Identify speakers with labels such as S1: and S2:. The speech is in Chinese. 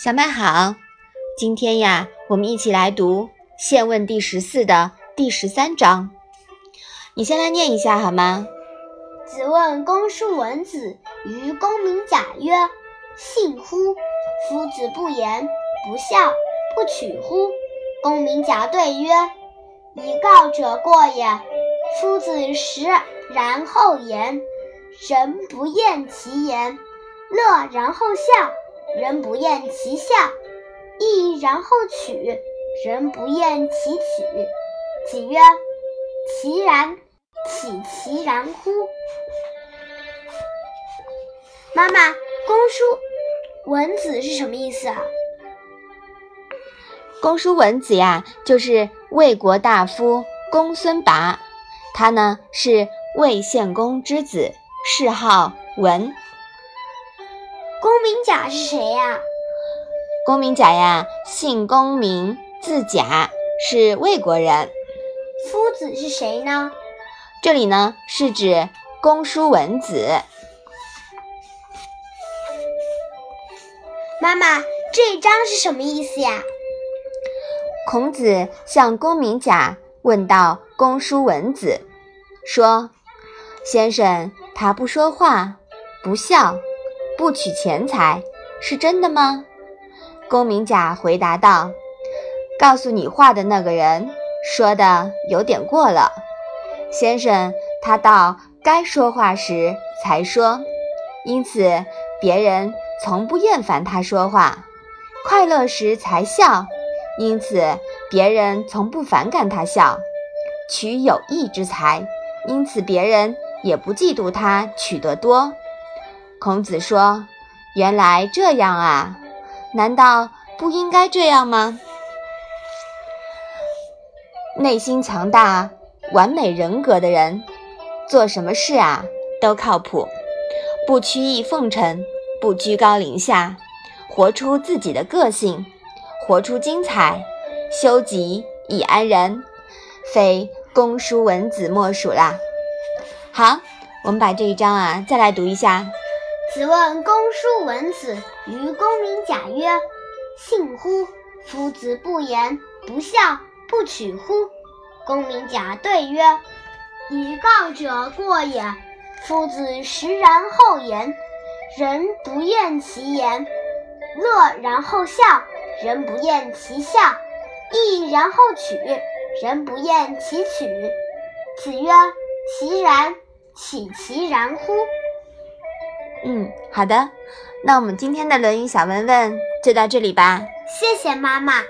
S1: 小麦好，今天呀，我们一起来读《宪问》第十四的第十三章。你先来念一下好吗？
S2: 子问公叔文子于公明贾曰：“信乎？夫子不言，不孝，不取乎？”公明贾对曰：“以告者过也。夫子实然后言，人不厌其言；乐然后笑。”人不厌其笑，义然后取，人不厌其取。子曰：“其然，岂其然乎？”妈妈，公叔文子是什么意思啊？
S1: 公叔文子呀，就是魏国大夫公孙拔，他呢是魏献公之子，谥号文。
S2: 公明甲是谁呀？
S1: 公明甲呀，姓公名，字甲，是魏国人。
S2: 夫子是谁呢？
S1: 这里呢是指公叔文子。
S2: 妈妈，这一章是什么意思呀？
S1: 孔子向公明甲问道：“公叔文子说，先生他不说话，不笑。”不取钱财是真的吗？公明甲回答道：“告诉你话的那个人说的有点过了，先生，他到该说话时才说，因此别人从不厌烦他说话；快乐时才笑，因此别人从不反感他笑；取有益之财，因此别人也不嫉妒他取得多。”孔子说：“原来这样啊，难道不应该这样吗？内心强大、完美人格的人，做什么事啊都靠谱，不曲意奉承，不居高临下，活出自己的个性，活出精彩，修己以安人，非公叔文子莫属啦。”好，我们把这一章啊再来读一下。
S2: 子问公叔文子于公明贾曰：“信乎？夫子不言，不孝，不取乎？”公明贾对曰：“以告者过也。夫子实然后言，人不厌其言；乐然后笑，人不厌其笑；义然后取，人不厌其取。”子曰：“其然，岂其然乎？”
S1: 嗯，好的，那我们今天的《轮椅》小问问就到这里吧。
S2: 谢谢妈妈。